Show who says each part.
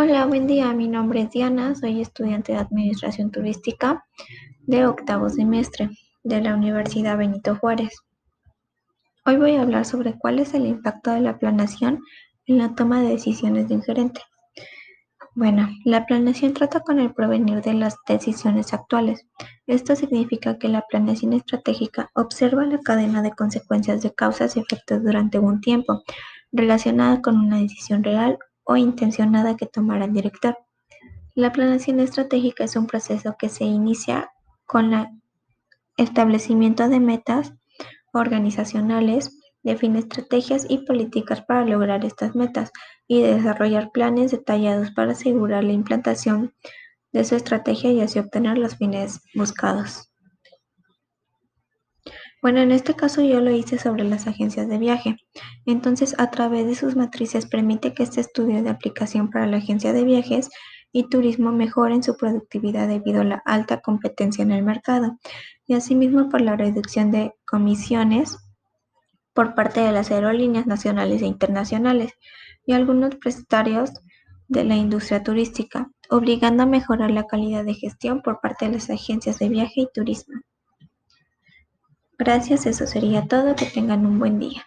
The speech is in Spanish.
Speaker 1: Hola, buen día. Mi nombre es Diana, soy estudiante de Administración Turística de octavo semestre de la Universidad Benito Juárez. Hoy voy a hablar sobre cuál es el impacto de la planeación en la toma de decisiones de un gerente. Bueno, la planeación trata con el provenir de las decisiones actuales. Esto significa que la planeación estratégica observa la cadena de consecuencias de causas y efectos durante un tiempo relacionada con una decisión real o intencionada que tomará el director. La planeación estratégica es un proceso que se inicia con el establecimiento de metas organizacionales, define estrategias y políticas para lograr estas metas y desarrollar planes detallados para asegurar la implantación de su estrategia y así obtener los fines buscados. Bueno, en este caso yo lo hice sobre las agencias de viaje. Entonces, a través de sus matrices permite que este estudio de aplicación para la agencia de viajes y turismo mejoren su productividad debido a la alta competencia en el mercado y asimismo por la reducción de comisiones por parte de las aerolíneas nacionales e internacionales y algunos prestatarios de la industria turística, obligando a mejorar la calidad de gestión por parte de las agencias de viaje y turismo. Gracias, eso sería todo. Que tengan un buen día.